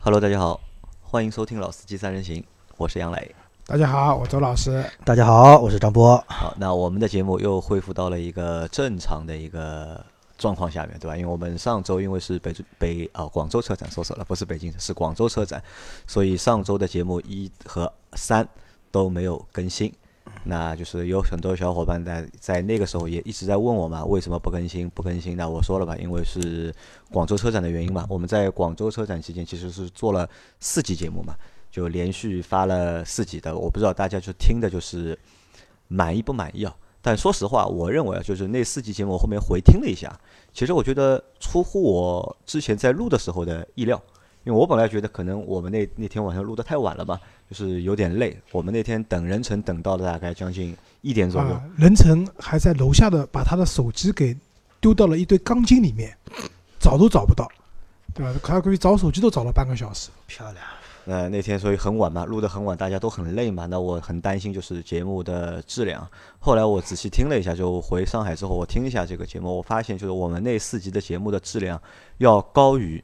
Hello，大家好，欢迎收听《老司机三人行》，我是杨磊。大家好，我周老师。大家好，我是张波。好，那我们的节目又恢复到了一个正常的一个状况下面，对吧？因为我们上周因为是北北啊广州车展，说错了，不是北京，是广州车展，所以上周的节目一和三都没有更新。那就是有很多小伙伴在在那个时候也一直在问我嘛，为什么不更新？不更新？那我说了吧，因为是广州车展的原因嘛。我们在广州车展期间其实是做了四集节目嘛，就连续发了四集的。我不知道大家就听的就是满意不满意啊？但说实话，我认为啊，就是那四集节目我后面回听了一下，其实我觉得出乎我之前在录的时候的意料。因为我本来觉得可能我们那那天晚上录的太晚了吧，就是有点累。我们那天等人成等到了大概将近一点左右，任成还在楼下的把他的手机给丢到了一堆钢筋里面，找都找不到，对吧？他估计找手机都找了半个小时。漂亮。呃，那天所以很晚嘛，录得很晚，大家都很累嘛。那我很担心就是节目的质量。后来我仔细听了一下，就回上海之后我听一下这个节目，我发现就是我们那四集的节目的质量要高于。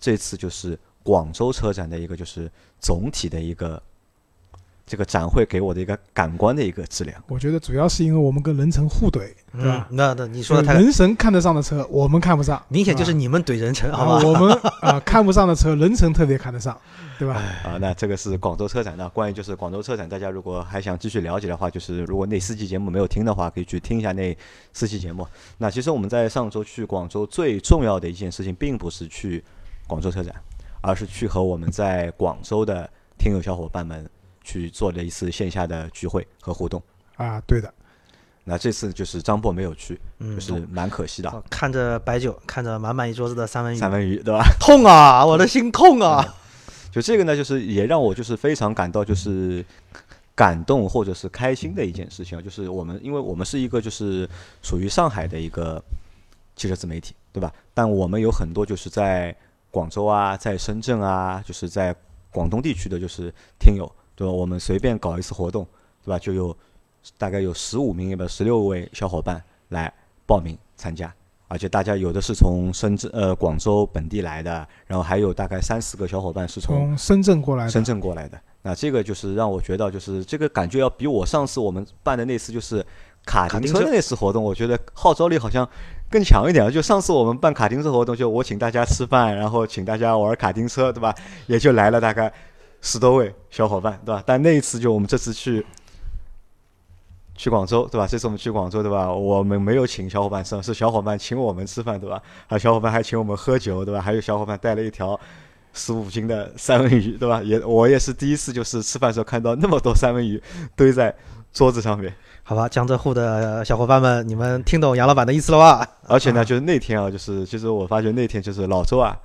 这次就是广州车展的一个，就是总体的一个这个展会给我的一个感官的一个质量。我觉得主要是因为我们跟人城互怼，对吧？那那你说的人神看得上的车，我们看不上，明显就是你们怼人成，好吧？我们啊看不上的车，人城特别看得上，对吧？啊，那这个是广州车展。那关于就是广州车展，大家如果还想继续了解的话，就是如果那四期节目没有听的话，可以去听一下那四期节目。那其实我们在上周去广州最重要的一件事情，并不是去。广州车展，而是去和我们在广州的听友小伙伴们去做了一次线下的聚会和互动。啊，对的。那这次就是张博没有去，就是蛮可惜的。看着白酒，看着满满一桌子的三文鱼，三文鱼对吧？痛啊，我的心痛啊！就这个呢，就是也让我就是非常感到就是感动或者是开心的一件事情啊，就是我们因为我们是一个就是属于上海的一个汽车自媒体，对吧？但我们有很多就是在广州啊，在深圳啊，就是在广东地区的就是听友，对吧？我们随便搞一次活动，对吧？就有大概有十五名，也不十六位小伙伴来报名参加，而且大家有的是从深圳、呃广州本地来的，然后还有大概三四个小伙伴是从深圳过来的。深圳过来的，那这个就是让我觉得，就是这个感觉要比我上次我们办的那次就是卡丁车的那次活动，我觉得号召力好像。更强一点啊就上次我们办卡丁车活动，就我请大家吃饭，然后请大家玩卡丁车，对吧？也就来了大概十多位小伙伴，对吧？但那一次就我们这次去去广州，对吧？这次我们去广州，对吧？我们没有请小伙伴吃，是小伙伴请我们吃饭，对吧？还有小伙伴还请我们喝酒，对吧？还有小伙伴带了一条十五斤的三文鱼，对吧？也我也是第一次，就是吃饭时候看到那么多三文鱼堆在桌子上面。好吧，江浙沪的小伙伴们，你们听懂杨老板的意思了吧？而且呢，就是那天啊，就是其实我发觉那天就是老周啊，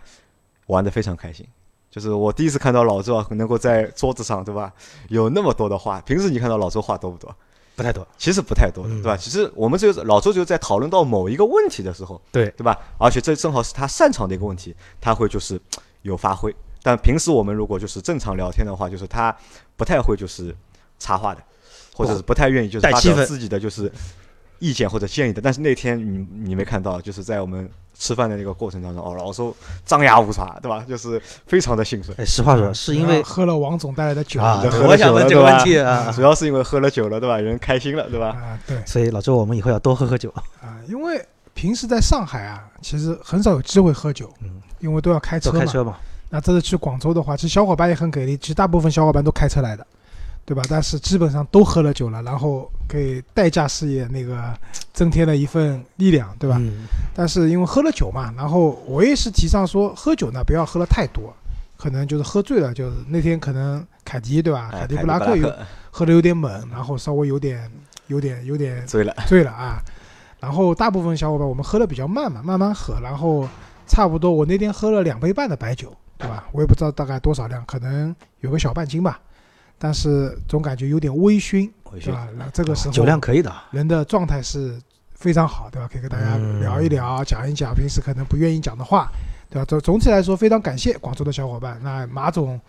玩的非常开心。就是我第一次看到老周啊，能够在桌子上，对吧？有那么多的话，平时你看到老周话多不多？不太多，其实不太多的，对吧？其实我们就是老周就是在讨论到某一个问题的时候，对对吧？而且这正好是他擅长的一个问题，他会就是有发挥。但平时我们如果就是正常聊天的话，就是他不太会就是插话的。或者是不太愿意，就是发表自己的就是意见或者建议的。但是那天你你没看到，就是在我们吃饭的那个过程当中，哦，老周张牙舞爪，对吧？就是非常的兴奋。实话说，是因为喝了王总带来的酒啊。我想问这个问题啊，主要是因为喝了酒了，对吧？人开心了，对吧？啊，对。所以老周，我们以后要多喝喝酒啊。因为平时在上海啊，其实很少有机会喝酒，嗯，因为都要开车嘛。开车嘛。那这次去广州的话，其实小伙伴也很给力，其实大部分小伙伴都开车来的。对吧？但是基本上都喝了酒了，然后给代驾事业那个增添了一份力量，对吧？但是因为喝了酒嘛，然后我也是提倡说，喝酒呢不要喝了太多，可能就是喝醉了，就是那天可能凯迪对吧？凯迪布拉克有喝的有点猛，然后稍微有点有点有点醉了醉了啊。然后大部分小伙伴我们喝的比较慢嘛，慢慢喝，然后差不多我那天喝了两杯半的白酒，对吧？我也不知道大概多少量，可能有个小半斤吧。但是总感觉有点微醺，对吧？那这个时候酒量可以的，人的状态是非常好，对吧？可以跟大家聊一聊，讲一讲平时可能不愿意讲的话，对吧？总总体来说，非常感谢广州的小伙伴。那马总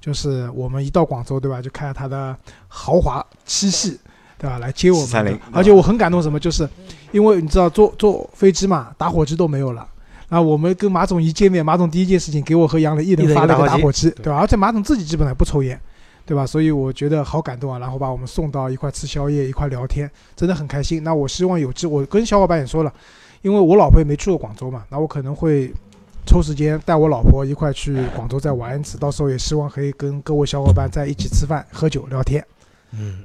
就是我们一到广州，对吧？就开着他的豪华七系，对吧？来接我们。而且我很感动，什么？就是因为你知道坐坐飞机嘛，打火机都没有了。啊，我们跟马总一见面，马总第一件事情给我和杨磊一人发了个打火机，对吧？而且马总自己基本上不抽烟，对吧？所以我觉得好感动啊，然后把我们送到一块吃宵夜，一块聊天，真的很开心。那我希望有志，我跟小伙伴也说了，因为我老婆也没去过广州嘛，那我可能会抽时间带我老婆一块去广州再玩一次，到时候也希望可以跟各位小伙伴在一起吃饭、喝酒、聊天。嗯，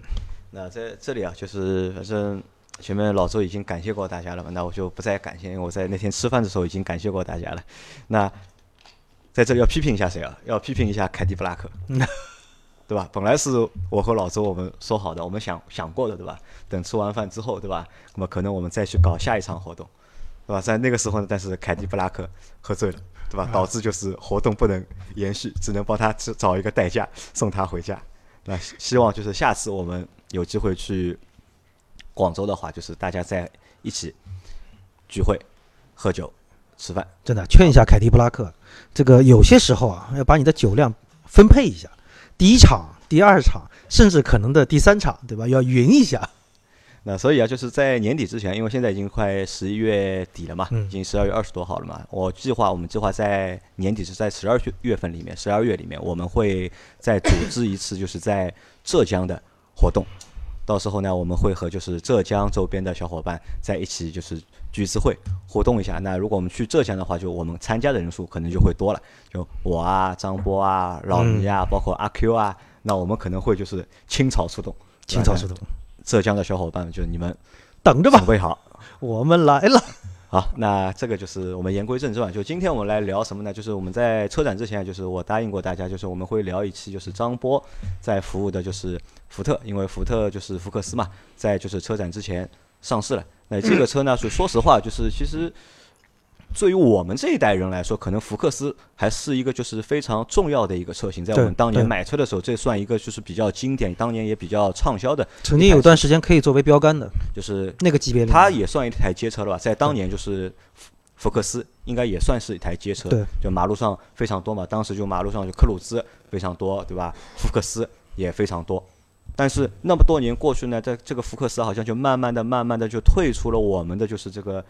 那在这里啊，就是反正。前面老周已经感谢过大家了嘛，那我就不再感谢，因为我在那天吃饭的时候已经感谢过大家了。那在这里要批评一下谁啊？要批评一下凯迪布拉克，对吧？本来是我和老周我们说好的，我们想想过的，对吧？等吃完饭之后，对吧？那么可能我们再去搞下一场活动，对吧？在那个时候呢，但是凯迪布拉克喝醉了，对吧？导致就是活动不能延续，只能帮他找一个代驾送他回家。那希望就是下次我们有机会去。广州的话，就是大家在一起聚会、喝酒、吃饭。真的，劝一下凯迪布拉克，这个有些时候啊，要把你的酒量分配一下。第一场、第二场，甚至可能的第三场，对吧？要匀一下。那所以啊，就是在年底之前，因为现在已经快十一月底了嘛，已经十二月二十多号了嘛。我计划，我们计划在年底是在十二月月份里面，十二月里面，我们会再组织一次，就是在浙江的活动。到时候呢，我们会和就是浙江周边的小伙伴在一起，就是聚次会互动一下。那如果我们去浙江的话，就我们参加的人数可能就会多了。就我啊，张波啊，老倪啊，包括阿 Q 啊，那我们可能会就是倾巢出动，倾巢出动。浙江的小伙伴们，就你们等着吧，准备好，我们来了。好，那这个就是我们言归正传，就今天我们来聊什么呢？就是我们在车展之前，就是我答应过大家，就是我们会聊一期，就是张波在服务的，就是福特，因为福特就是福克斯嘛，在就是车展之前上市了。那这个车呢，说说实话，就是其实。对于我们这一代人来说，可能福克斯还是一个就是非常重要的一个车型，在我们当年买车的时候，这算一个就是比较经典，当年也比较畅销的。曾经有段时间可以作为标杆的，就是那个级别，它也算一台街车了吧？在当年就是福克斯应该也算是一台街车，就马路上非常多嘛。当时就马路上就克鲁兹非常多，对吧？福克斯也非常多。但是那么多年过去呢，在这个福克斯好像就慢慢的、慢慢的就退出了我们的就是这个。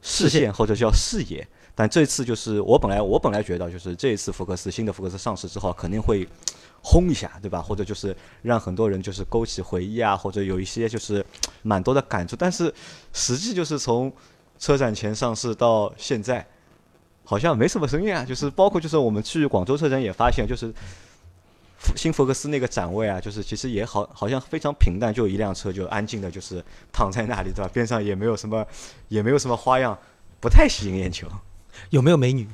视线或者叫视野，但这次就是我本来我本来觉得就是这一次福克斯新的福克斯上市之后肯定会轰一下，对吧？或者就是让很多人就是勾起回忆啊，或者有一些就是蛮多的感触。但是实际就是从车展前上市到现在，好像没什么声音啊。就是包括就是我们去广州车展也发现就是。新福克斯那个展位啊，就是其实也好，好像非常平淡，就一辆车就安静的，就是躺在那里，对吧？边上也没有什么，也没有什么花样，不太吸引眼球。有没有美女？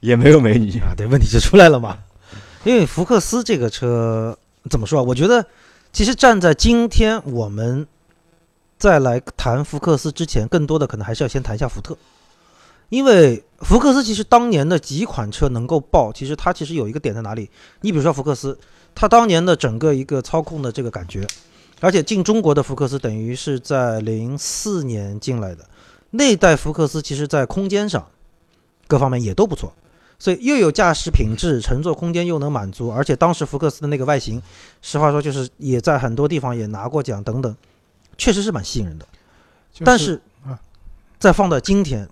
也没有美女啊。对，问题就出来了嘛。因为福克斯这个车怎么说啊？我觉得，其实站在今天我们再来谈福克斯之前，更多的可能还是要先谈一下福特。因为福克斯其实当年的几款车能够爆，其实它其实有一个点在哪里？你比如说福克斯，它当年的整个一个操控的这个感觉，而且进中国的福克斯等于是在零四年进来的，那代福克斯其实在空间上各方面也都不错，所以又有驾驶品质，乘坐空间又能满足，而且当时福克斯的那个外形，实话说就是也在很多地方也拿过奖等等，确实是蛮吸引人的。但是啊，再放到今天。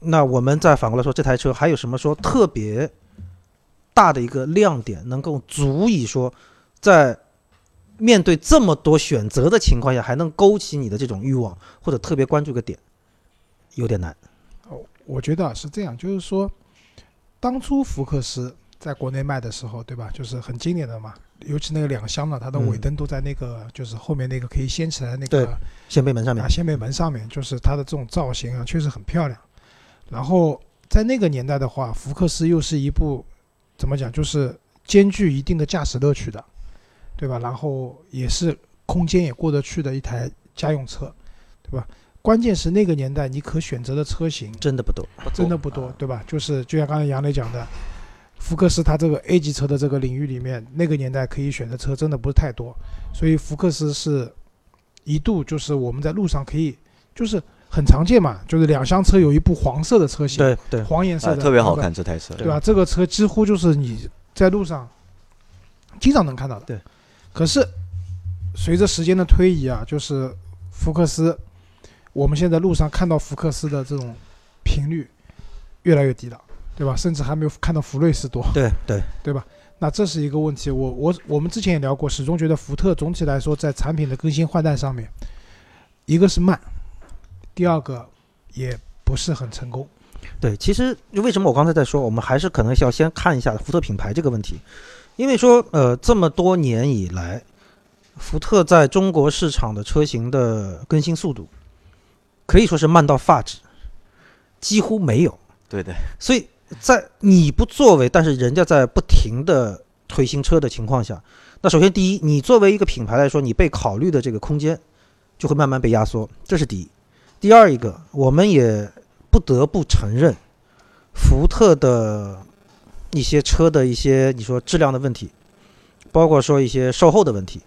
那我们再反过来说，这台车还有什么说特别大的一个亮点，能够足以说，在面对这么多选择的情况下，还能勾起你的这种欲望，或者特别关注个点，有点难。哦，我觉得是这样，就是说，当初福克斯在国内卖的时候，对吧？就是很经典的嘛，尤其那个两厢的，它的尾灯都在那个就是后面那个可以掀起来那个掀背门上面啊，掀背门上面，就是它的这种造型啊，确实很漂亮。然后在那个年代的话，福克斯又是一部怎么讲，就是兼具一定的驾驶乐趣的，对吧？然后也是空间也过得去的一台家用车，对吧？关键是那个年代你可选择的车型真的不多，真的不多，对吧？就是就像刚才杨磊讲的，福克斯它这个 A 级车的这个领域里面，那个年代可以选的车真的不是太多，所以福克斯是一度就是我们在路上可以就是。很常见嘛，就是两厢车有一部黄色的车型，对对，黄颜色的，特别好看这台车，对吧？这个车几乎就是你在路上经常能看到的。对，可是随着时间的推移啊，就是福克斯，我们现在路上看到福克斯的这种频率越来越低了，对吧？甚至还没有看到福睿斯多，对对对吧？那这是一个问题。我我我们之前也聊过，始终觉得福特总体来说在产品的更新换代上面，一个是慢，第二个也不是很成功。对，其实为什么我刚才在说，我们还是可能要先看一下福特品牌这个问题，因为说呃这么多年以来，福特在中国市场的车型的更新速度可以说是慢到发指，几乎没有。对的，所以在你不作为，但是人家在不停的推新车的情况下，那首先第一，你作为一个品牌来说，你被考虑的这个空间就会慢慢被压缩，这是第一。第二一个，我们也不得不承认，福特的一些车的一些你说质量的问题，包括说一些售后的问题，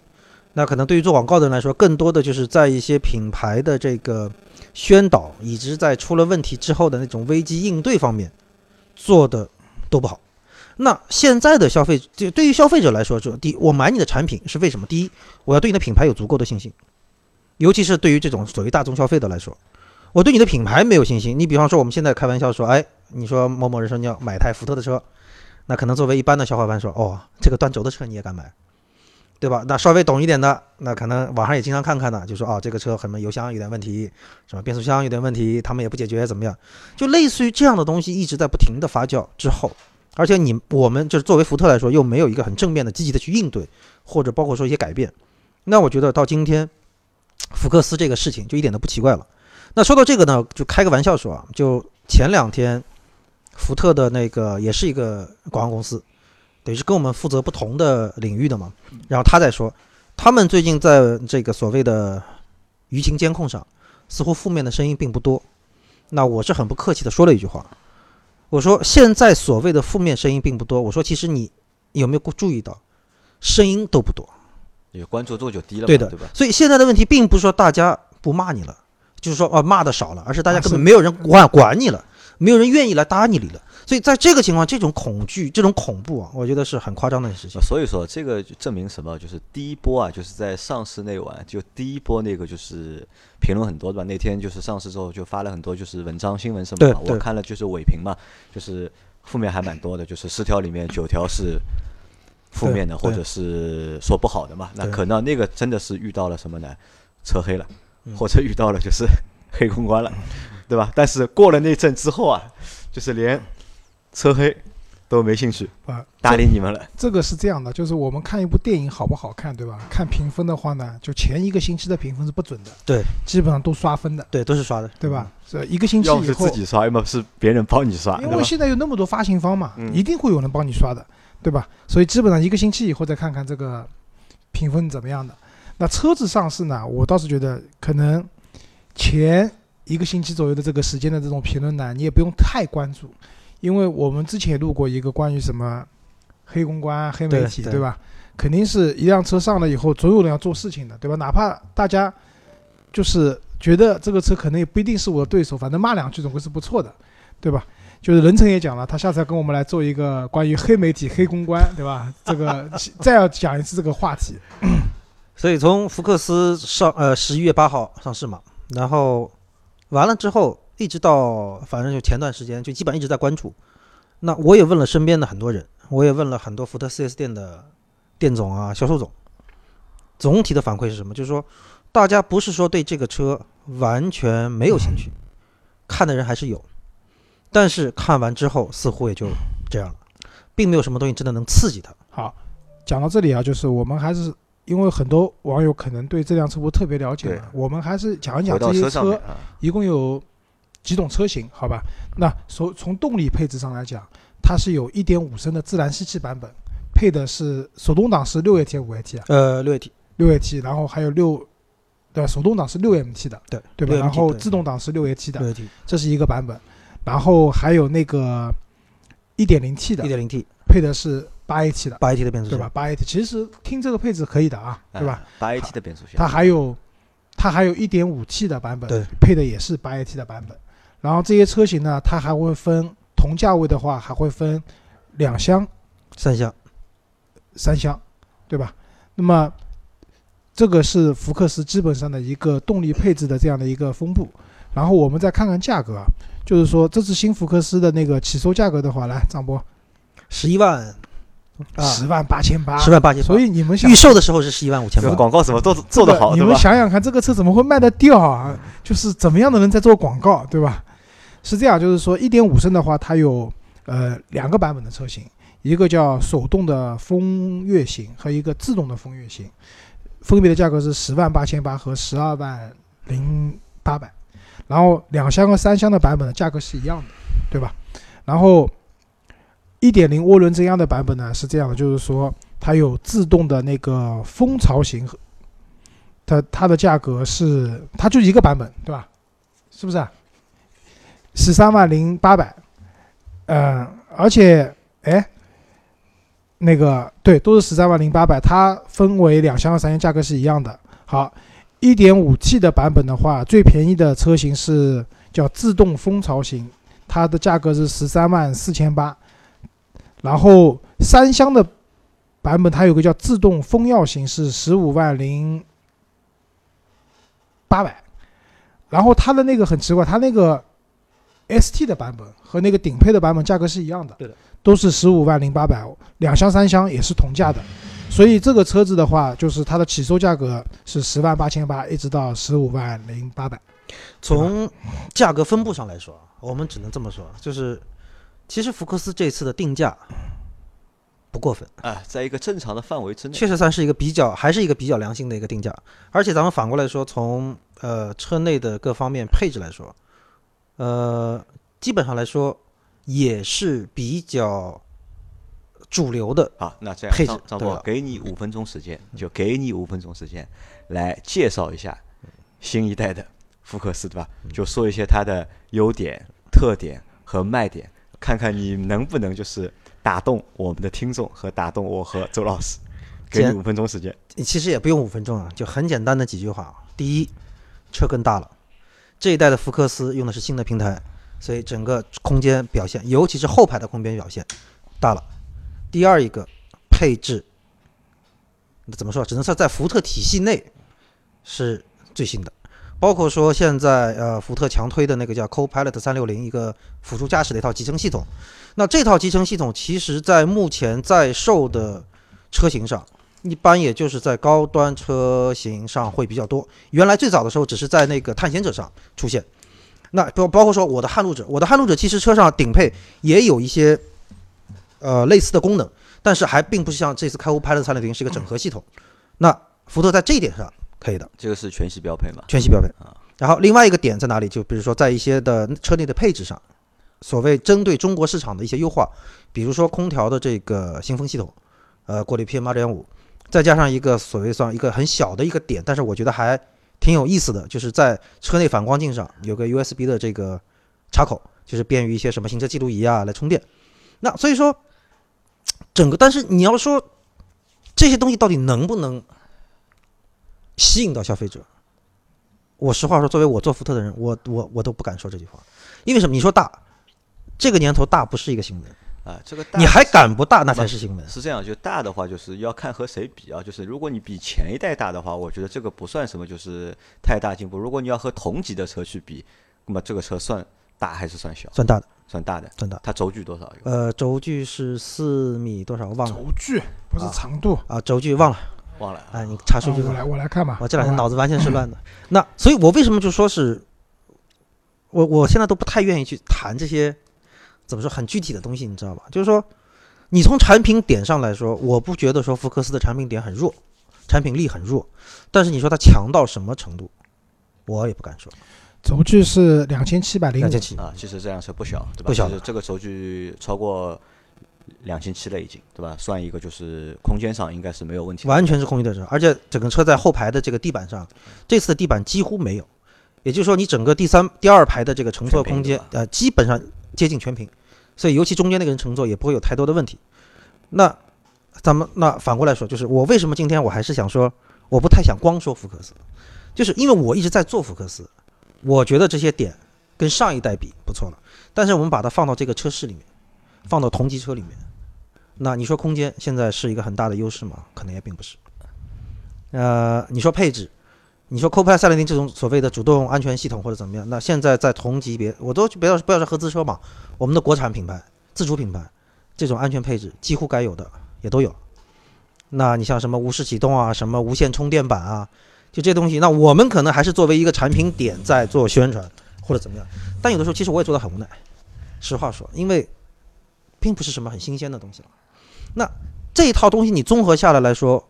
那可能对于做广告的人来说，更多的就是在一些品牌的这个宣导，以及在出了问题之后的那种危机应对方面做的都不好。那现在的消费，就对于消费者来说，说第一，我买你的产品是为什么？第一，我要对你的品牌有足够的信心，尤其是对于这种所谓大众消费的来说。我对你的品牌没有信心。你比方说，我们现在开玩笑说，哎，你说某某人说你要买台福特的车，那可能作为一般的小伙伴说，哦，这个断轴的车你也敢买，对吧？那稍微懂一点的，那可能网上也经常看看的，就说，哦，这个车什么油箱有点问题，什么变速箱有点问题，他们也不解决，怎么样？就类似于这样的东西一直在不停的发酵之后，而且你我们就是作为福特来说，又没有一个很正面的、积极的去应对，或者包括说一些改变，那我觉得到今天，福克斯这个事情就一点都不奇怪了。那说到这个呢，就开个玩笑说啊，就前两天，福特的那个也是一个广告公司，等于是跟我们负责不同的领域的嘛。然后他在说，他们最近在这个所谓的舆情监控上，似乎负面的声音并不多。那我是很不客气的说了一句话，我说现在所谓的负面声音并不多。我说其实你有没有注意到，声音都不多，也关注度就低了，对的，对吧？所以现在的问题并不是说大家不骂你了。就是说，啊，骂的少了，而是大家根本没有人管管你了，没有人愿意来搭你理了。所以在这个情况，这种恐惧、这种恐怖啊，我觉得是很夸张的事情。所以说，这个证明什么？就是第一波啊，就是在上市那晚，就第一波那个就是评论很多对吧？那天就是上市之后就发了很多就是文章、新闻什么的。我看了就是尾评嘛，就是负面还蛮多的，就是十条里面九条是负面的，或者是说不好的嘛。那可能那个真的是遇到了什么呢？车黑了。或者遇到了就是 黑公关了，对吧？但是过了那阵之后啊，就是连车黑都没兴趣啊，搭理你们了。这个是这样的，就是我们看一部电影好不好看，对吧？看评分的话呢，就前一个星期的评分是不准的，对，基本上都刷分的，对，都是刷的，对吧？这一个星期以后，要是自己刷，要么是别人帮你刷，因为现在有那么多发行方嘛，一定会有人帮你刷的，对吧？所以基本上一个星期以后再看看这个评分怎么样的。那车子上市呢？我倒是觉得可能前一个星期左右的这个时间的这种评论呢，你也不用太关注，因为我们之前录过一个关于什么黑公关、黑媒体，对吧？肯定是一辆车上了以后，总有人要做事情的，对吧？哪怕大家就是觉得这个车可能也不一定是我的对手，反正骂两句总归是不错的，对吧？就是任成也讲了，他下次要跟我们来做一个关于黑媒体、黑公关，对吧？这个再要讲一次这个话题。所以从福克斯上呃十一月八号上市嘛，然后完了之后一直到反正就前段时间就基本上一直在关注。那我也问了身边的很多人，我也问了很多福特 4S 店的店总啊、销售总，总体的反馈是什么？就是说大家不是说对这个车完全没有兴趣，看的人还是有，但是看完之后似乎也就这样了，并没有什么东西真的能刺激他。好，讲到这里啊，就是我们还是。因为很多网友可能对这辆车不特别了解，我们还是讲一讲这些车一共有几种车型，好吧？那从从动力配置上来讲，它是有一点五升的自然吸气版本，配的是手动挡是六 AT 五 AT 啊？呃，六 AT，六 AT，然后还有六，对，手动挡是六 MT 的，对对吧？然后自动挡是六 AT 的，这是一个版本，然后还有那个一点零 T 的，一点零 T 配的是。八 AT 的，八 AT 的变速箱，对吧？八 AT 其实听这个配置可以的啊，对吧？八 AT 的变速箱，它还有，它还有一点五 T 的版本，对，配的也是八 AT 的版本。然后这些车型呢，它还会分同价位的话，还会分两厢、三厢、三厢，对吧？那么这个是福克斯基本上的一个动力配置的这样的一个分布。然后我们再看看价格，就是说这次新福克斯的那个起售价格的话，来张波，十一万，啊，十万八千八，十万八千八。所以你们想预售的时候是十一万五千八。这个广告怎么做做得好，你？们想想看，这个车怎么会卖得掉啊？就是怎么样的人在做广告，对吧？是这样，就是说一点五升的话，它有呃两个版本的车型，一个叫手动的风月型和一个自动的风月型，分别的价格是十万八千八和十二万零八百，然后两厢和三厢的版本的价格是一样的，对吧？然后一点零涡轮增压的版本呢是这样的，就是说它有自动的那个风槽型它它的价格是，它就一个版本，对吧？是不是、啊？十三万零八百，嗯，而且，哎，那个对，都是十三万零八百，它分为两厢和三厢，价格是一样的。好，一点五 T 的版本的话，最便宜的车型是叫自动蜂巢型，它的价格是十三万四千八，然后三厢的版本它有个叫自动蜂耀型，是十五万零八百，然后它的那个很奇怪，它那个 ST 的版本和那个顶配的版本价格是一样的，对的，都是十五万零八百，两厢三厢也是同价的，所以这个车子的话，就是它的起售价格是十万八千八，一直到十五万零八百。从价格分布上来说，我们只能这么说，就是其实福克斯这次的定价不过分，啊，在一个正常的范围之内，确实算是一个比较，还是一个比较良心的一个定价。而且咱们反过来说，从呃车内的各方面配置来说，呃，基本上来说也是比较主流的。啊，那这样配置张张波给你五分钟时间，就给你五分钟时间来介绍一下新一代的福克斯，对吧？就说一些它的优点、特点和卖点，看看你能不能就是打动我们的听众和打动我和周老师。给你五分钟时间，其实也不用五分钟啊，就很简单的几句话。第一，车更大了，这一代的福克斯用的是新的平台，所以整个空间表现，尤其是后排的空间表现大了。第二一个，配置怎么说？只能算在福特体系内是最新的，包括说现在呃福特强推的那个叫 Co-Pilot 三六零一个辅助驾驶的一套集成系统。那这套集成系统其实在目前在售的车型上。一般也就是在高端车型上会比较多。原来最早的时候只是在那个探险者上出现，那包包括说我的撼路者，我的撼路者其实车上顶配也有一些呃类似的功能，但是还并不是像这次开悟拍的三六零是一个整合系统。那福特在这一点上可以的，这个是全系标配嘛？全系标配啊。然后另外一个点在哪里？就比如说在一些的车内的配置上，所谓针对中国市场的一些优化，比如说空调的这个新风系统，呃，过滤 PM 二点五。再加上一个所谓算一个很小的一个点，但是我觉得还挺有意思的，就是在车内反光镜上有个 USB 的这个插口，就是便于一些什么行车记录仪啊来充电。那所以说，整个但是你要说这些东西到底能不能吸引到消费者？我实话说，作为我做福特的人，我我我都不敢说这句话，因为什么？你说大，这个年头大不是一个新闻，啊，这个大你还敢不大，那才是新闻。是这样，就大的话，就是要看和谁比啊。就是如果你比前一代大的话，我觉得这个不算什么，就是太大进步。如果你要和同级的车去比，那么这个车算大还是算小？算大的，算大的。算大。它轴距多少？呃，轴距是四米多少？忘了轴距不是长度。啊，轴距忘了。忘了哎，你查数据吧。我来，我来看吧。我这两天脑子完全是乱的。那所以，我为什么就说是，我我现在都不太愿意去谈这些怎么说很具体的东西，你知道吧？就是说，你从产品点上来说，我不觉得说福克斯的产品点很弱，产品力很弱。但是你说它强到什么程度，我也不敢说。轴距是两千七百零五两千七啊，其实这辆车不小，对吧？不小就是这个轴距超过两千七了已经，对吧？算一个就是空间上应该是没有问题。完全是空间的车，而且整个车在后排的这个地板上，这次的地板几乎没有，也就是说你整个第三、第二排的这个乘坐空间，呃，基本上接近全平，所以尤其中间那个人乘坐也不会有太多的问题。那咱们那反过来说，就是我为什么今天我还是想说，我不太想光说福克斯，就是因为我一直在做福克斯，我觉得这些点跟上一代比不错了，但是我们把它放到这个车市里面，放到同级车里面。那你说空间现在是一个很大的优势吗？可能也并不是。呃，你说配置，你说 Copilot 三零零这种所谓的主动安全系统或者怎么样，那现在在同级别，我都不要不要说合资车嘛，我们的国产品牌、自主品牌，这种安全配置几乎该有的也都有。那你像什么无视启动啊，什么无线充电板啊，就这东西，那我们可能还是作为一个产品点在做宣传或者怎么样，但有的时候其实我也做的很无奈，实话说，因为并不是什么很新鲜的东西了。那这一套东西你综合下来来说，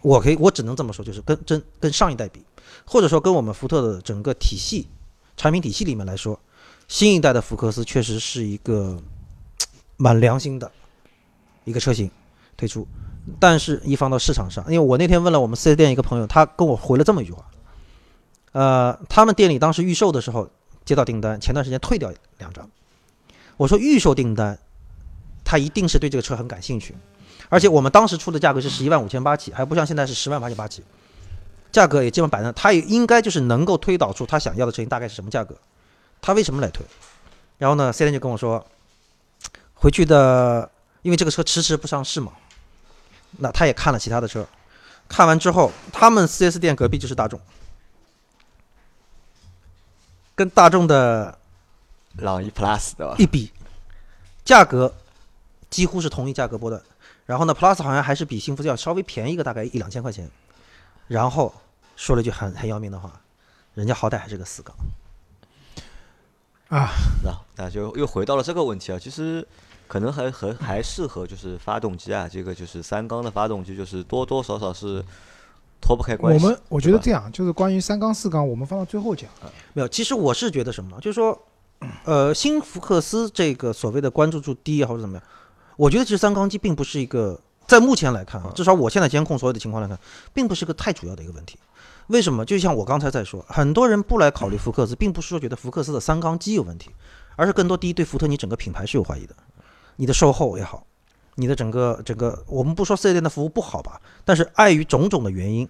我可以我只能这么说，就是跟真跟上一代比。或者说，跟我们福特的整个体系、产品体系里面来说，新一代的福克斯确实是一个蛮良心的一个车型推出。但是，一放到市场上，因为我那天问了我们四 S 店一个朋友，他跟我回了这么一句话：，呃，他们店里当时预售的时候接到订单，前段时间退掉两张。我说预售订单，他一定是对这个车很感兴趣，而且我们当时出的价格是十一万五千八起，还不像现在是十万八千八起。价格也基本摆那，他也应该就是能够推导出他想要的车型大概是什么价格，他为什么来退？然后呢，C 店就跟我说，回去的，因为这个车迟迟不上市嘛，那他也看了其他的车，看完之后，他们 4S 店隔壁就是大众，跟大众的朗逸 Plus 的吧？一比，价格几乎是同一价格波段，然后呢，Plus 好像还是比幸福要稍微便宜一个大概一两千块钱。然后说了一句很很要命的话，人家好歹还是个四缸啊，那那就又回到了这个问题啊，其实可能还和还适合就是发动机啊，这个就是三缸的发动机，就是多多少少是脱不开关系。我们我觉得这样，就是关于三缸四缸，我们放到最后讲。没有，其实我是觉得什么，就是说，呃，新福克斯这个所谓的关注度低或者怎么样，我觉得其实三缸机并不是一个。在目前来看啊，至少我现在监控所有的情况来看，并不是个太主要的一个问题。为什么？就像我刚才在说，很多人不来考虑福克斯，并不是说觉得福克斯的三缸机有问题，而是更多第一对福特你整个品牌是有怀疑的，你的售后也好，你的整个整个，我们不说四 S 店的服务不好吧，但是碍于种种的原因，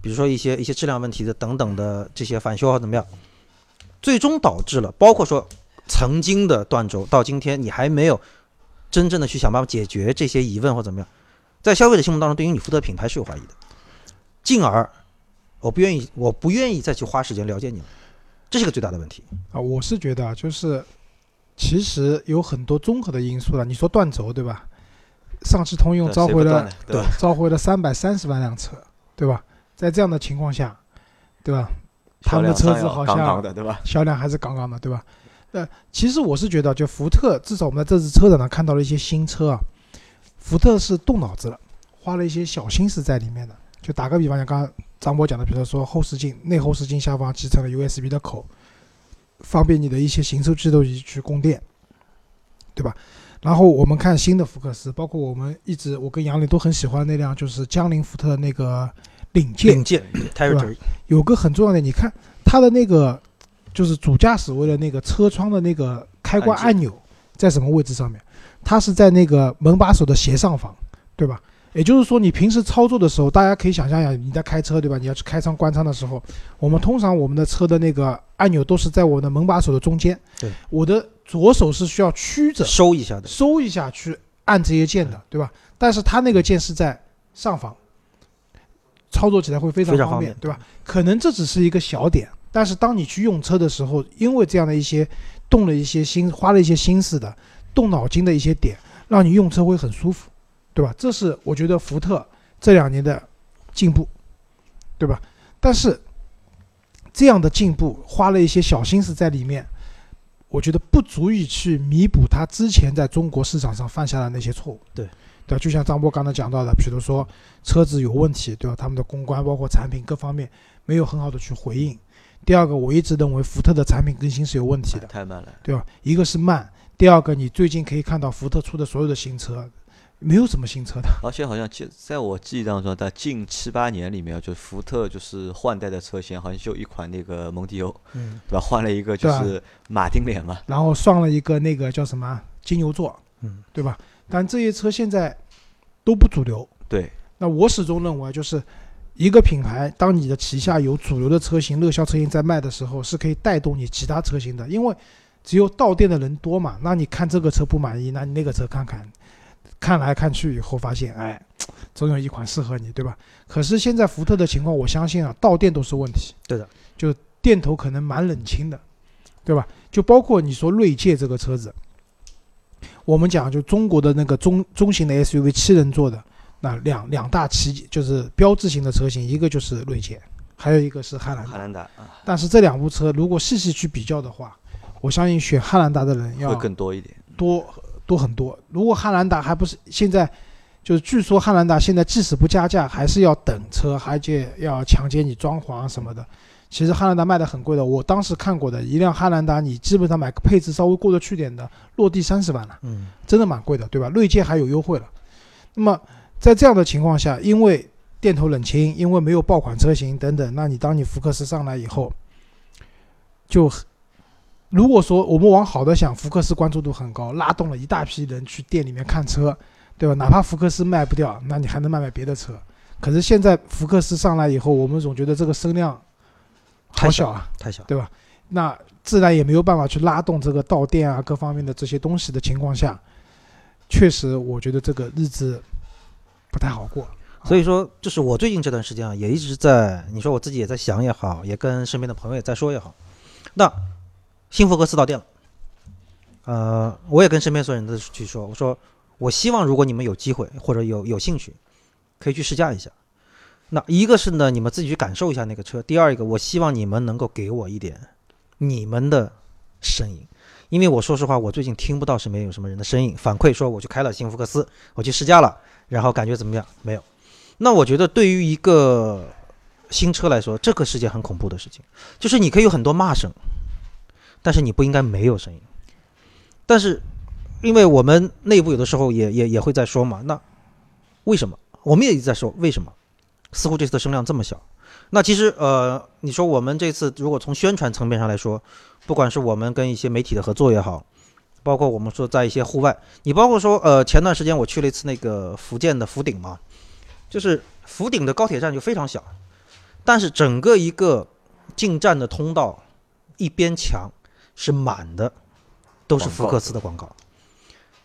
比如说一些一些质量问题的等等的这些返修啊怎么样，最终导致了，包括说曾经的断轴到今天你还没有真正的去想办法解决这些疑问或怎么样。在消费者心目当中，对于你福特品牌是有怀疑的，进而我不愿意，我不愿意再去花时间了解你了，这是个最大的问题啊！我是觉得，就是其实有很多综合的因素了。你说断轴对吧？上汽通用召回了，对，召回了三百三十万辆车，对吧？在这样的情况下，对吧？他们的车子好像对吧？销量还是杠杠的，对吧？那其实我是觉得，就福特，至少我们在这次车展上看到了一些新车啊。福特是动脑子了，花了一些小心思在里面的。就打个比方，像刚刚张博讲的，比如说后视镜内后视镜下方集成了 USB 的口，方便你的一些行车记录仪去供电，对吧？然后我们看新的福克斯，包括我们一直我跟杨磊都很喜欢那辆，就是江铃福特的那个领界，领界，对吧？有个很重要的，你看它的那个就是主驾驶位的那个车窗的那个开关按钮在什么位置上面？它是在那个门把手的斜上方，对吧？也就是说，你平时操作的时候，大家可以想象一下，你在开车，对吧？你要去开窗关窗的时候，我们通常我们的车的那个按钮都是在我的门把手的中间。对，我的左手是需要曲着收一下的，收一下去按这些键的，对吧？但是它那个键是在上方，操作起来会非常方便，对吧？可能这只是一个小点，但是当你去用车的时候，因为这样的一些动了一些心，花了一些心思的。动脑筋的一些点，让你用车会很舒服，对吧？这是我觉得福特这两年的进步，对吧？但是这样的进步花了一些小心思在里面，我觉得不足以去弥补他之前在中国市场上犯下的那些错误。对，对，就像张波刚才讲到的，比如说车子有问题，对吧？他们的公关包括产品各方面没有很好的去回应。第二个，我一直认为福特的产品更新是有问题的，太慢了，对吧？一个是慢。第二个，你最近可以看到福特出的所有的新车，没有什么新车的。而且好像记在我记忆当中，在近七八年里面，就福特就是换代的车型，好像就一款那个蒙迪欧，嗯，对吧？换了一个就是马丁脸嘛，然后上了一个那个叫什么金牛座，嗯，对吧？但这些车现在都不主流。对。那我始终认为，就是一个品牌，当你的旗下有主流的车型、热销车型在卖的时候，是可以带动你其他车型的，因为。只有到店的人多嘛？那你看这个车不满意，那你那个车看看，看来看去以后发现，哎，总有一款适合你，对吧？可是现在福特的情况，我相信啊，到店都是问题。对的，就店头可能蛮冷清的，对吧？就包括你说锐界这个车子，我们讲就中国的那个中中型的 SUV 七人座的那两两大旗就是标志性的车型，一个就是锐界，还有一个是汉兰达。汉兰达但是这两部车如果细细去比较的话，我相信选汉兰达的人要会更多一点。多多很多。如果汉兰达还不是现在，就是据说汉兰达现在即使不加价，还是要等车，而且要强奸你装潢什么的。其实汉兰达卖的很贵的，我当时看过的一辆汉兰达，你基本上买个配置稍微过得去点的，落地三十万了，嗯，真的蛮贵的，对吧？锐界还有优惠了。那么在这样的情况下，因为店头冷清，因为没有爆款车型等等，那你当你福克斯上来以后，就如果说我们往好的想，福克斯关注度很高，拉动了一大批人去店里面看车，对吧？哪怕福克斯卖不掉，那你还能卖卖别的车。可是现在福克斯上来以后，我们总觉得这个声量好太小啊，太小。对吧？那自然也没有办法去拉动这个到店啊各方面的这些东西的情况下，确实我觉得这个日子不太好过。所以说，就是我最近这段时间啊，也一直在，你说我自己也在想也好，也跟身边的朋友也在说也好，那新福克斯到店了，呃，我也跟身边所有人都去说，我说我希望如果你们有机会或者有有兴趣，可以去试驾一下。那一个是呢，你们自己去感受一下那个车；第二一个，我希望你们能够给我一点你们的声音，因为我说实话，我最近听不到身边有什么人的声音反馈说我去开了新福克斯，我去试驾了，然后感觉怎么样？没有。那我觉得对于一个新车来说，这个是件很恐怖的事情，就是你可以有很多骂声，但是你不应该没有声音。但是，因为我们内部有的时候也也也会在说嘛，那为什么？我们也一直在说为什么？似乎这次的声量这么小。那其实呃，你说我们这次如果从宣传层面上来说，不管是我们跟一些媒体的合作也好，包括我们说在一些户外，你包括说呃前段时间我去了一次那个福建的福鼎嘛，就是福鼎的高铁站就非常小，但是整个一个进站的通道一边墙是满的，都是福克斯的广告，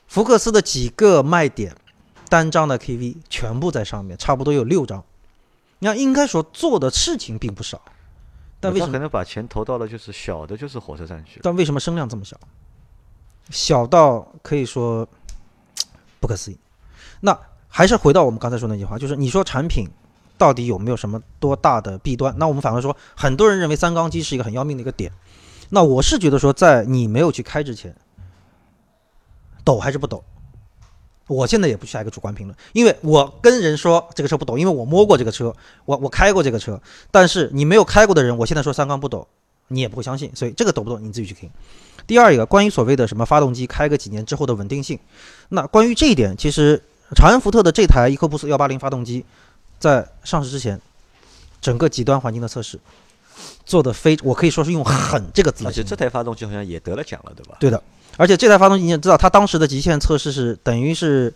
福克斯的几个卖点。单张的 KV 全部在上面，差不多有六张。那应该说做的事情并不少，但为什么可能把钱投到了就是小的，就是火车站去？但为什么声量这么小？小到可以说不可思议。那还是回到我们刚才说那句话，就是你说产品到底有没有什么多大的弊端？那我们反过来说，很多人认为三缸机是一个很要命的一个点。那我是觉得说，在你没有去开之前，抖还是不抖？我现在也不下一个主观评论，因为我跟人说这个车不抖，因为我摸过这个车，我我开过这个车。但是你没有开过的人，我现在说三缸不抖，你也不会相信。所以这个抖不抖你自己去听。第二一个，关于所谓的什么发动机开个几年之后的稳定性，那关于这一点，其实长安福特的这台伊科布斯幺八零发动机在上市之前，整个极端环境的测试做的非，我可以说是用狠这个字。而且这台发动机好像也得了奖了，对吧？对的。而且这台发动机，你也知道，它当时的极限测试是等于是，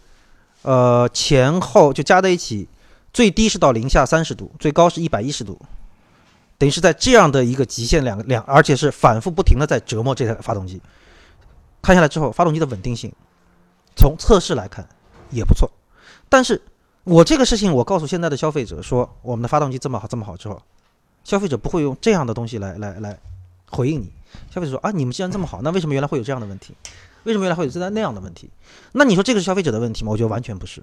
呃，前后就加在一起，最低是到零下三十度，最高是一百一十度，等于是在这样的一个极限两个两，而且是反复不停的在折磨这台发动机。看下来之后，发动机的稳定性，从测试来看也不错。但是我这个事情，我告诉现在的消费者说，我们的发动机这么好这么好之后，消费者不会用这样的东西来来来回应你。消费者说啊，你们既然这么好，那为什么原来会有这样的问题？为什么原来会有现在那样的问题？那你说这个是消费者的问题吗？我觉得完全不是。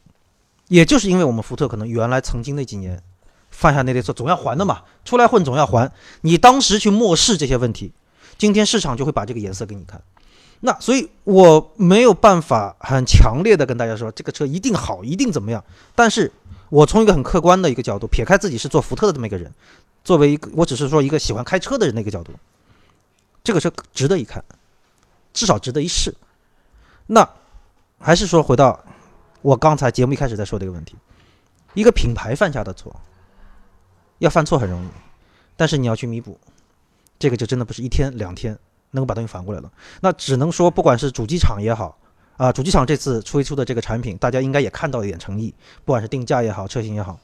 也就是因为我们福特可能原来曾经那几年犯下那类错，总要还的嘛，出来混总要还。你当时去漠视这些问题，今天市场就会把这个颜色给你看。那所以我没有办法很强烈的跟大家说这个车一定好，一定怎么样。但是我从一个很客观的一个角度，撇开自己是做福特的这么一个人，作为一个我只是说一个喜欢开车的人的一个角度。这个车值得一看，至少值得一试。那还是说回到我刚才节目一开始在说这个问题：一个品牌犯下的错，要犯错很容易，但是你要去弥补，这个就真的不是一天两天能够把东西反过来了。那只能说，不管是主机厂也好，啊，主机厂这次推出的这个产品，大家应该也看到一点诚意，不管是定价也好，车型也好。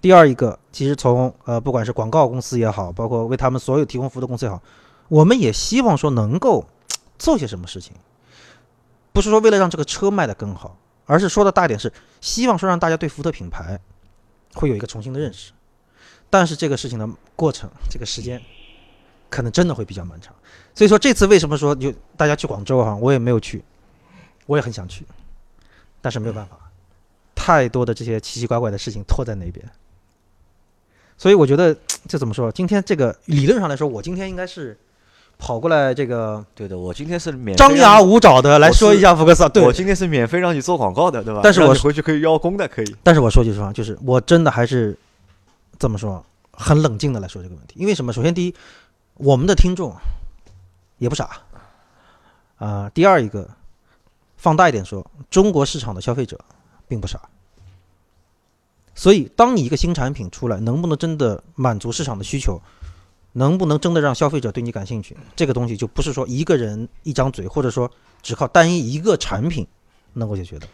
第二一个，其实从呃，不管是广告公司也好，包括为他们所有提供服务的公司也好。我们也希望说能够做些什么事情，不是说为了让这个车卖得更好，而是说的大一点是希望说让大家对福特品牌会有一个重新的认识。但是这个事情的过程，这个时间可能真的会比较漫长。所以说这次为什么说就大家去广州哈，我也没有去，我也很想去，但是没有办法，太多的这些奇奇怪怪的事情拖在那边。所以我觉得 这怎么说？今天这个理论上来说，我今天应该是跑过来这个对的，我今天是免张牙舞爪的来说一下福克斯。对，我今天是免费让你做广告的，对吧？但是我回去可以邀功的，可以。但是我说句实话，就是我真的还是怎么说，很冷静的来说这个问题。因为什么？首先第一，我们的听众也不傻啊。第二一个，放大一点说，中国市场的消费者并不傻。所以，当你一个新产品出来，能不能真的满足市场的需求，能不能真的让消费者对你感兴趣，这个东西就不是说一个人一张嘴，或者说只靠单一一个产品能够解决的。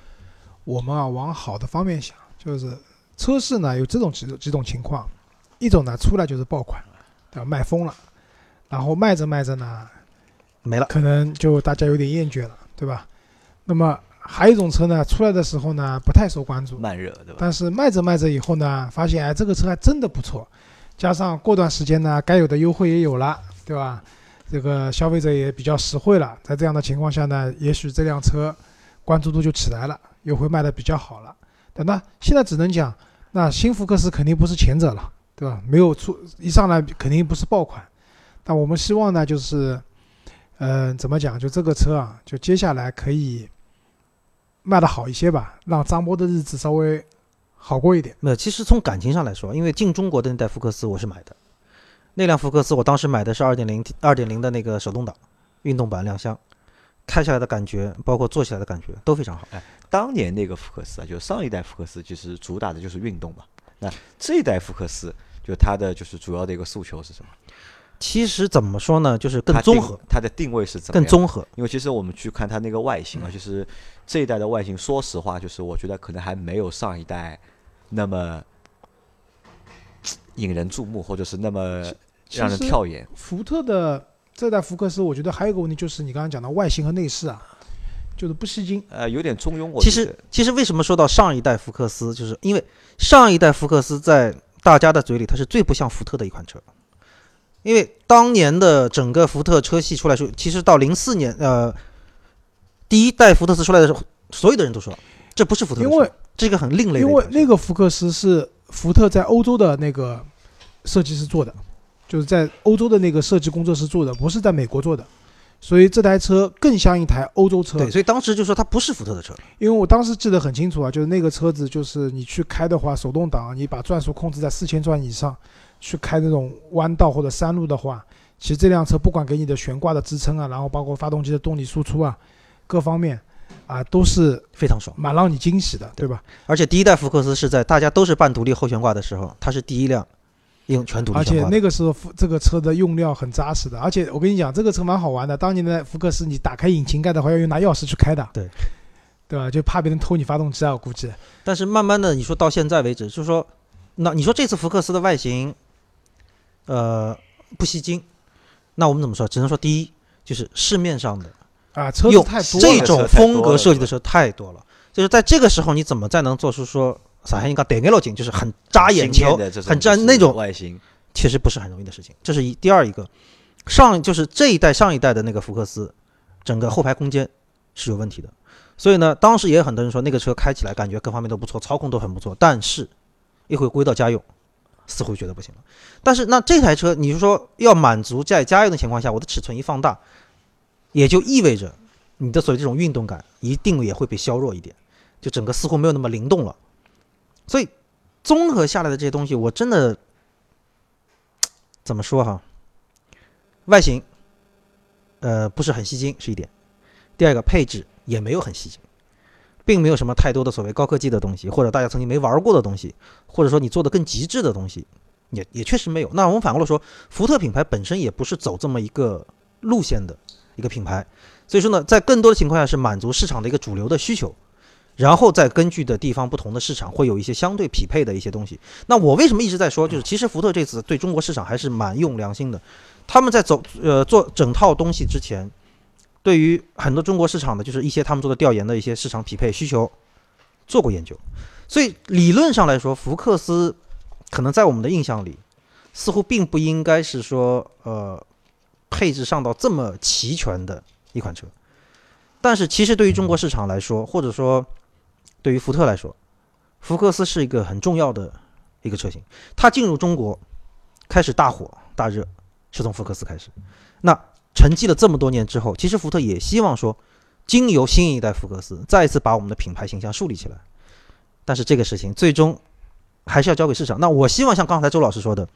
我们啊，往好的方面想，就是车市呢有这种几几种情况，一种呢出来就是爆款，对吧？卖疯了，然后卖着卖着呢没了，可能就大家有点厌倦了，对吧？那么。还有一种车呢，出来的时候呢不太受关注，慢热对吧？但是卖着卖着以后呢，发现哎这个车还真的不错，加上过段时间呢该有的优惠也有了，对吧？这个消费者也比较实惠了，在这样的情况下呢，也许这辆车关注度就起来了，又会卖的比较好了。那现在只能讲，那新福克斯肯定不是前者了，对吧？没有出一上来肯定不是爆款，但我们希望呢就是，嗯，怎么讲？就这个车啊，就接下来可以。卖的好一些吧，让张波的日子稍微好过一点。没有，其实从感情上来说，因为进中国的那代福克斯我是买的，那辆福克斯我当时买的是二点零二点零的那个手动挡运动版两厢，开下来的感觉，包括坐起来的感觉都非常好。哎，当年那个福克斯啊，就上一代福克斯，其实主打的就是运动嘛。那这一代福克斯，就它的就是主要的一个诉求是什么？其实怎么说呢，就是更综合，它的定位是怎么更综合？因为其实我们去看它那个外形啊，就是这一代的外形，说实话，就是我觉得可能还没有上一代那么引人注目，或者是那么让人跳眼。福特的这代福克斯，我觉得还有个问题就是你刚刚讲的外形和内饰啊，就是不吸睛，呃，有点中庸。我其实，其实为什么说到上一代福克斯，就是因为上一代福克斯在大家的嘴里，它是最不像福特的一款车。因为当年的整个福特车系出来时候，其实到零四年，呃，第一代福特斯出来的时候，所有的人都说这不是福特因为这个很另类。因为那个福克斯是福特在欧洲的那个设计师做的，就是在欧洲的那个设计工作室做的，不是在美国做的，所以这台车更像一台欧洲车。对，所以当时就说它不是福特的车。因为我当时记得很清楚啊，就是那个车子，就是你去开的话，手动挡，你把转速控制在四千转以上。去开这种弯道或者山路的话，其实这辆车不管给你的悬挂的支撑啊，然后包括发动机的动力输出啊，各方面啊都是非常爽，蛮让你惊喜的，对吧？而且第一代福克斯是在大家都是半独立后悬挂的时候，它是第一辆用全独立。而且那个时候这个车的用料很扎实的，而且我跟你讲，这个车蛮好玩的。当年的福克斯，你打开引擎盖的话，要用拿钥匙去开的，对，对吧？就怕别人偷你发动机啊，我估计。但是慢慢的，你说到现在为止，就是说，那你说这次福克斯的外形。呃，不吸睛，那我们怎么说？只能说第一就是市面上的啊，车子太多这种风格设计的车太多了。就是在这个时候，你怎么再能做出说啥还应该点个落景，就是很扎眼球、很扎那种外形，其实不是很容易的事情。这是一第二一个，上就是这一代上一代的那个福克斯，整个后排空间是有问题的。所以呢，当时也有很多人说那个车开起来感觉各方面都不错，操控都很不错，但是一会归到家用。似乎觉得不行了，但是那这台车，你是说要满足在家用的情况下，我的尺寸一放大，也就意味着你的所谓这种运动感一定也会被削弱一点，就整个似乎没有那么灵动了。所以综合下来的这些东西，我真的怎么说哈？外形，呃，不是很吸睛是一点，第二个配置也没有很吸睛。并没有什么太多的所谓高科技的东西，或者大家曾经没玩过的东西，或者说你做的更极致的东西，也也确实没有。那我们反过来说，福特品牌本身也不是走这么一个路线的一个品牌，所以说呢，在更多的情况下是满足市场的一个主流的需求，然后再根据的地方不同的市场，会有一些相对匹配的一些东西。那我为什么一直在说，就是其实福特这次对中国市场还是蛮用良心的，他们在走呃做整套东西之前。对于很多中国市场的，就是一些他们做的调研的一些市场匹配需求，做过研究，所以理论上来说，福克斯可能在我们的印象里，似乎并不应该是说呃配置上到这么齐全的一款车。但是其实对于中国市场来说，或者说对于福特来说，福克斯是一个很重要的一个车型。它进入中国开始大火大热，是从福克斯开始。那沉寂了这么多年之后，其实福特也希望说，经由新一代福克斯再一次把我们的品牌形象树立起来。但是这个事情最终还是要交给市场。那我希望像刚才周老师说的，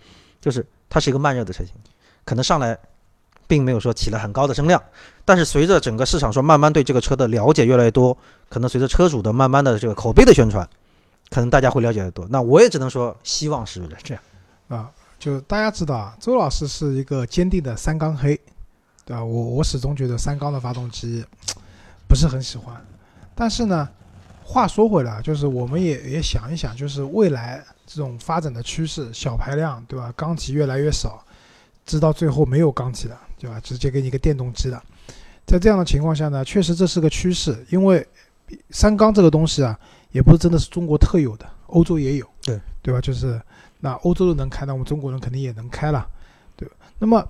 就是它是一个慢热的车型，可能上来。并没有说起了很高的声量，但是随着整个市场说慢慢对这个车的了解越来越多，可能随着车主的慢慢的这个口碑的宣传，可能大家会了解越多。那我也只能说希望是这样啊。就大家知道啊，周老师是一个坚定的三缸黑，对吧？我我始终觉得三缸的发动机不是很喜欢。但是呢，话说回来，就是我们也也想一想，就是未来这种发展的趋势，小排量，对吧？缸体越来越少，直到最后没有缸体了。对吧？直接给你一个电动机了，在这样的情况下呢，确实这是个趋势。因为三缸这个东西啊，也不是真的是中国特有的，欧洲也有，对对吧？就是那欧洲的能开，那我们中国人肯定也能开了，对吧？那么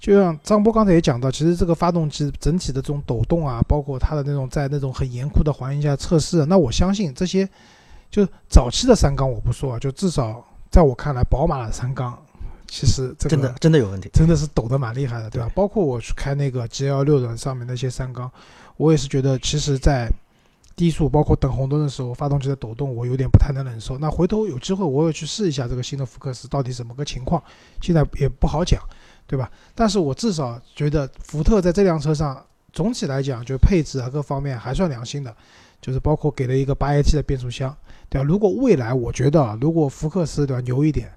就像张波刚才也讲到，其实这个发动机整体的这种抖动啊，包括它的那种在那种很严酷的环境下测试，那我相信这些就早期的三缸我不说啊，就至少在我看来，宝马的三缸。其实这个真的真的有问题，真的是抖得蛮厉害的，对吧？包括我去开那个 G L 六的上面那些三缸，我也是觉得，其实，在低速包括等红灯的时候，发动机的抖动我有点不太能忍受。那回头有机会我也去试一下这个新的福克斯到底怎么个情况，现在也不好讲，对吧？但是我至少觉得福特在这辆车上总体来讲，就配置啊各方面还算良心的，就是包括给了一个八 AT 的变速箱，对吧？如果未来我觉得啊，如果福克斯对吧牛一点。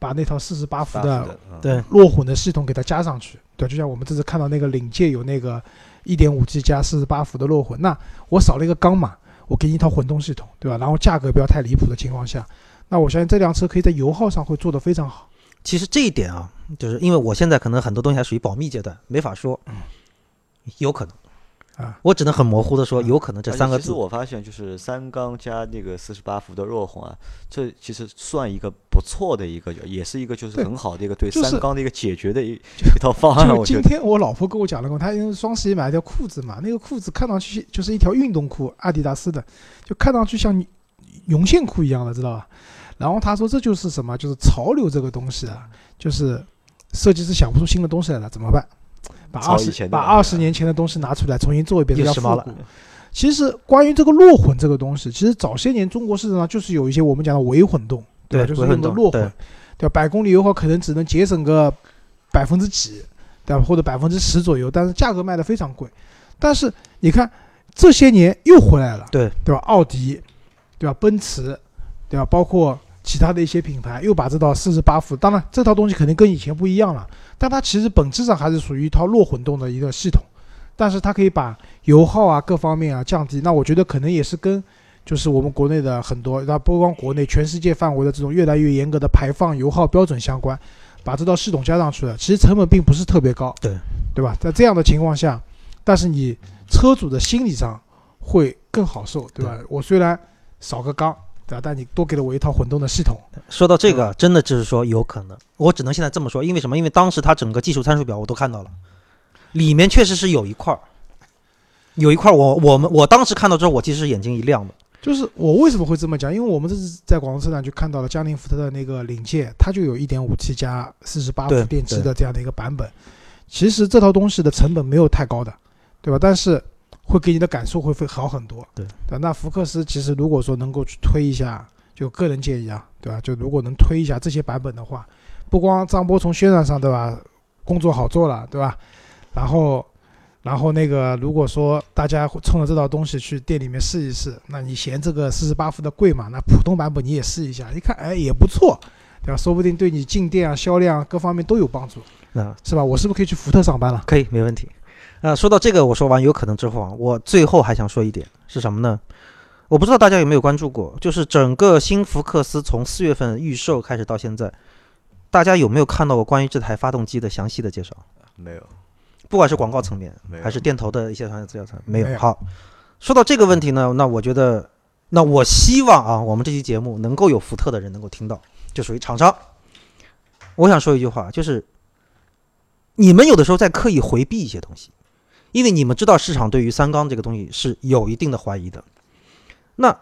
把那套四十八伏的对落混的系统给它加上去，对，就像我们这次看到那个领界有那个一点五 T 加四十八伏的落混，那我少了一个缸嘛，我给你一套混动系统，对吧？然后价格不要太离谱的情况下，那我相信这辆车可以在油耗上会做得非常好。其实这一点啊，就是因为我现在可能很多东西还属于保密阶段，没法说，有可能。啊，我只能很模糊的说，有可能这三个字。其实我发现，就是三缸加那个四十八伏的弱混啊，这其实算一个不错的一个，也是一个就是很好的一个对三缸的一个解决的一一套方案。就今天我老婆跟我讲了过，她因为双十一买了条裤子嘛，那个裤子看上去就是一条运动裤，阿迪达斯的，就看上去像绒线裤一样的，知道吧？然后他说这就是什么，就是潮流这个东西啊，就是设计师想不出新的东西来了，怎么办？把二十把二十年前的东西拿出来重新做一遍，叫复古。其实关于这个落混这个东西，其实早些年中国市场上就是有一些我们讲的伪混动，对吧，就是用的落混，对吧？百公里油耗可能只能节省个百分之几，对吧？或者百分之十左右，但是价格卖的非常贵。但是你看这些年又回来了，对对吧？奥迪，对吧？奔驰，对吧？包括其他的一些品牌又把这套四十八伏，当然这套东西肯定跟以前不一样了。但它其实本质上还是属于一套弱混动的一个系统，但是它可以把油耗啊各方面啊降低。那我觉得可能也是跟就是我们国内的很多，那不光国内，全世界范围的这种越来越严格的排放油耗标准相关，把这套系统加上去了。其实成本并不是特别高，对对吧？在这样的情况下，但是你车主的心理上会更好受，对吧？我虽然少个缸。对吧？但你多给了我一套混动的系统。说到这个，真的就是说有可能。我只能现在这么说，因为什么？因为当时它整个技术参数表我都看到了，里面确实是有一块儿，有一块儿。我我们我当时看到之后，我其实是眼睛一亮的。就是我为什么会这么讲？因为我们这是在广州车展就看到了江铃福特的那个领界，它就有一点五 T 加四十八伏电机的这样的一个版本。其实这套东西的成本没有太高的，对吧？但是。会给你的感受会会好很多，对对。那福克斯其实如果说能够去推一下，就个人建议啊，对吧？就如果能推一下这些版本的话，不光张波从宣传上对吧，工作好做了对吧？然后，然后那个如果说大家冲着这套东西去店里面试一试，那你嫌这个四十八伏的贵嘛？那普通版本你也试一下，一看哎也不错，对吧？说不定对你进店啊、销量各方面都有帮助，啊，是吧？我是不是可以去福特上班了？可以，没问题。啊，说到这个，我说完有可能之后啊，我最后还想说一点是什么呢？我不知道大家有没有关注过，就是整个新福克斯从四月份预售开始到现在，大家有没有看到过关于这台发动机的详细的介绍？没有，不管是广告层面还是店头的一些资料层，没有。好，说到这个问题呢，那我觉得那我希望啊，我们这期节目能够有福特的人能够听到，就属于厂商。我想说一句话，就是你们有的时候在刻意回避一些东西，因为你们知道市场对于三缸这个东西是有一定的怀疑的。那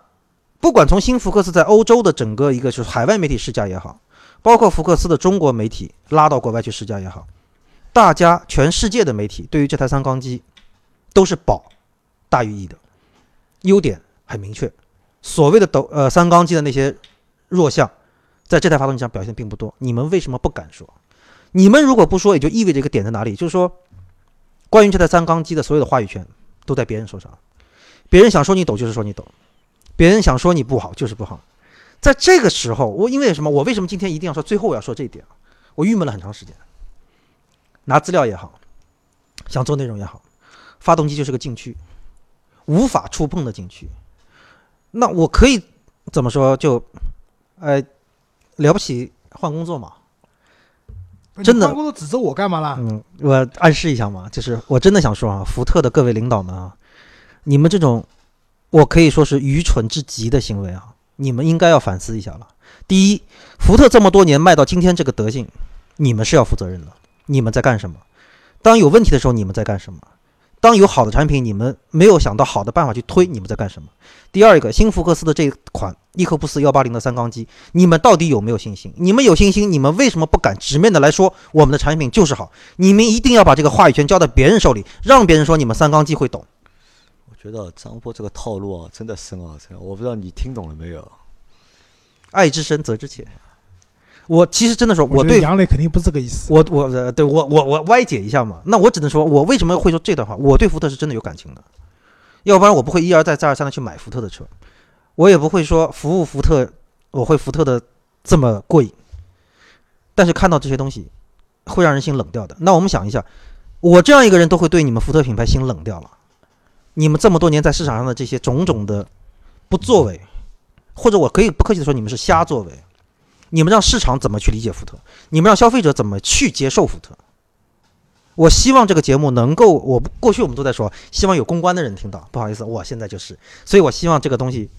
不管从新福克斯在欧洲的整个一个就是海外媒体试驾也好，包括福克斯的中国媒体拉到国外去试驾也好，大家全世界的媒体对于这台三缸机都是保大于一的，优点很明确。所谓的抖呃三缸机的那些弱项，在这台发动机上表现并不多。你们为什么不敢说？你们如果不说，也就意味着一个点在哪里，就是说，关于这台三缸机的所有的话语权都在别人手上。别人想说你抖就是说你抖，别人想说你不好就是不好。在这个时候，我因为什么？我为什么今天一定要说？最后我要说这一点我郁闷了很长时间。拿资料也好，想做内容也好，发动机就是个禁区，无法触碰的禁区。那我可以怎么说？就，哎，了不起换工作嘛？真的换工作指责我干嘛啦？嗯，我暗示一下嘛，就是我真的想说啊，福特的各位领导们啊，你们这种我可以说是愚蠢至极的行为啊，你们应该要反思一下了。第一，福特这么多年卖到今天这个德行，你们是要负责任的。你们在干什么？当有问题的时候，你们在干什么？当有好的产品，你们没有想到好的办法去推，你们在干什么？第二个，新福克斯的这款伊科布斯幺八零的三缸机，你们到底有没有信心？你们有信心，你们为什么不敢直面的来说我们的产品就是好？你们一定要把这个话语权交到别人手里，让别人说你们三缸机会懂。我觉得张波这个套路啊，真的深奥，真的，我不知道你听懂了没有？爱之深，责之切。我其实真的说，我对杨磊肯定不是这个意思。我我呃，对我我我歪解一下嘛。那我只能说，我为什么会说这段话？我对福特是真的有感情的，要不然我不会一而再再而三的去买福特的车，我也不会说服务福特，我会福特的这么过瘾。但是看到这些东西，会让人心冷掉的。那我们想一下，我这样一个人都会对你们福特品牌心冷掉了，你们这么多年在市场上的这些种种的不作为，或者我可以不客气的说，你们是瞎作为。你们让市场怎么去理解福特？你们让消费者怎么去接受福特？我希望这个节目能够，我过去我们都在说，希望有公关的人听到。不好意思，我现在就是，所以我希望这个东西，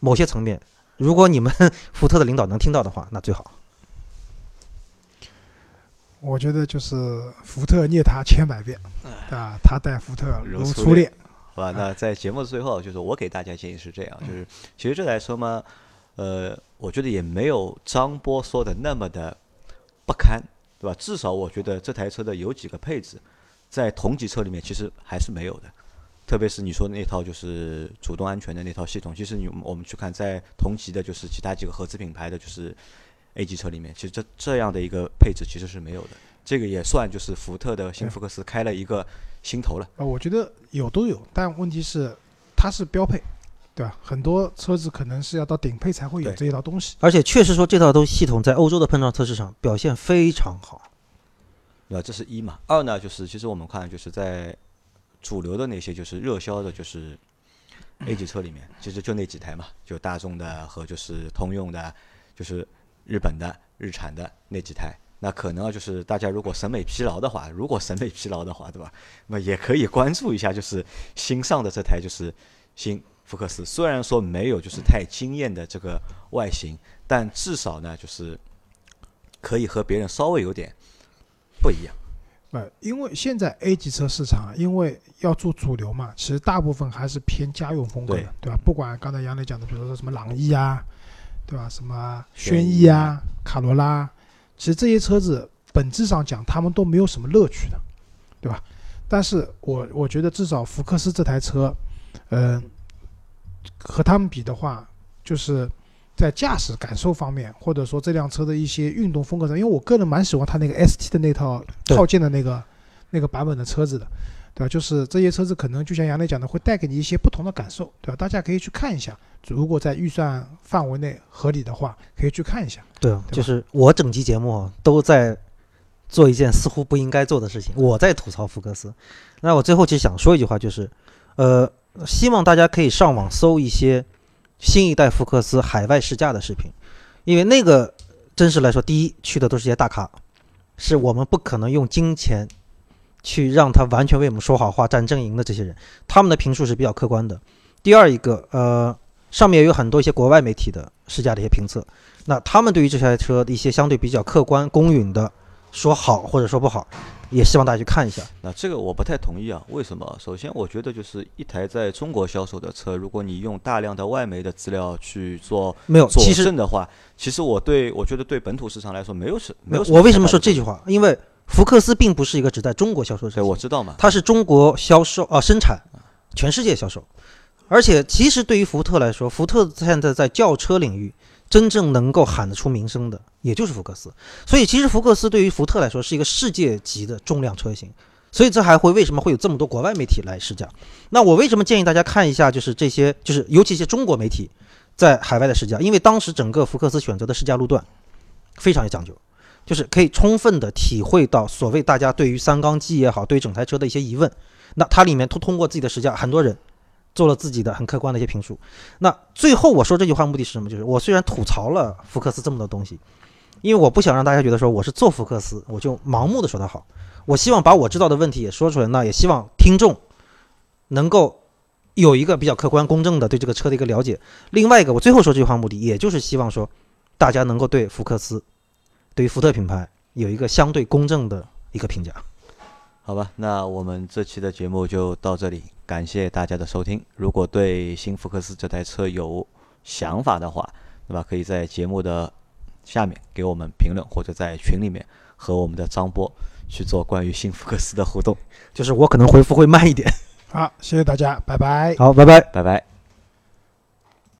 某些层面，如果你们 福特的领导能听到的话，那最好。我觉得就是福特虐他千百遍，啊，他待福特如初恋。好吧，那在节目的最后，就是我给大家建议是这样，就是其实这台车嘛。呃，我觉得也没有张波说的那么的不堪，对吧？至少我觉得这台车的有几个配置，在同级车里面其实还是没有的。特别是你说那套就是主动安全的那套系统，其实你我们去看在同级的，就是其他几个合资品牌的，就是 A 级车里面，其实这这样的一个配置其实是没有的。这个也算就是福特的新福克斯开了一个新头了。啊，我觉得有都有，但问题是它是标配。对吧？很多车子可能是要到顶配才会有这一套东西，而且确实说这套东系统在欧洲的碰撞测试上表现非常好。那这是一嘛？二呢？就是其实我们看，就是在主流的那些就是热销的，就是 A 级车里面，其实就那几台嘛，就大众的和就是通用的，就是日本的日产的那几台。那可能就是大家如果审美疲劳的话，如果审美疲劳的话，对吧？那也可以关注一下，就是新上的这台就是新。福克斯虽然说没有就是太惊艳的这个外形，但至少呢就是可以和别人稍微有点不一样。呃，因为现在 A 级车市场，因为要做主流嘛，其实大部分还是偏家用风格的，对吧？不管刚才杨磊讲的，比如说什么朗逸啊，对吧？什么轩逸啊、卡罗拉，其实这些车子本质上讲，他们都没有什么乐趣的，对吧？但是我我觉得至少福克斯这台车，嗯。和他们比的话，就是在驾驶感受方面，或者说这辆车的一些运动风格上，因为我个人蛮喜欢它那个 ST 的那套套件的那个那个版本的车子的，对吧？就是这些车子可能就像杨磊讲的，会带给你一些不同的感受，对吧？大家可以去看一下，如果在预算范围内合理的话，可以去看一下。对，就是我整期节目都在做一件似乎不应该做的事情，我在吐槽福克斯。那我最后其实想说一句话，就是，呃。希望大家可以上网搜一些新一代福克斯海外试驾的视频，因为那个真实来说，第一去的都是些大咖，是我们不可能用金钱去让他完全为我们说好话、站阵营的这些人，他们的评述是比较客观的。第二一个，呃，上面也有很多一些国外媒体的试驾的一些评测，那他们对于这台车的一些相对比较客观公允的说好或者说不好，也希望大家去看一下。那这个我不太同意啊，为什么？首先，我觉得就是一台在中国销售的车，如果你用大量的外媒的资料去做没有，佐证的话，其实我对我觉得对本土市场来说没有什没有什我为什么说这句话？因为福克斯并不是一个只在中国销售的车对，我知道嘛。它是中国销售啊、生产，全世界销售。而且，其实对于福特来说，福特现在在轿车领域真正能够喊得出名声的，也就是福克斯。所以，其实福克斯对于福特来说是一个世界级的重量车型。所以，这还会为什么会有这么多国外媒体来试驾？那我为什么建议大家看一下，就是这些，就是尤其一些中国媒体在海外的试驾？因为当时整个福克斯选择的试驾路段非常有讲究。就是可以充分的体会到所谓大家对于三缸机也好，对于整台车的一些疑问。那它里面通通过自己的试驾，很多人做了自己的很客观的一些评述。那最后我说这句话目的是什么？就是我虽然吐槽了福克斯这么多东西，因为我不想让大家觉得说我是做福克斯，我就盲目的说它好。我希望把我知道的问题也说出来，那也希望听众能够有一个比较客观公正的对这个车的一个了解。另外一个，我最后说这句话目的，也就是希望说大家能够对福克斯。对于福特品牌有一个相对公正的一个评价。好吧，那我们这期的节目就到这里，感谢大家的收听。如果对新福克斯这台车有想法的话，对吧？可以在节目的下面给我们评论，或者在群里面和我们的张波去做关于新福克斯的互动。就是我可能回复会慢一点。好，谢谢大家，拜拜。好，拜拜。拜拜。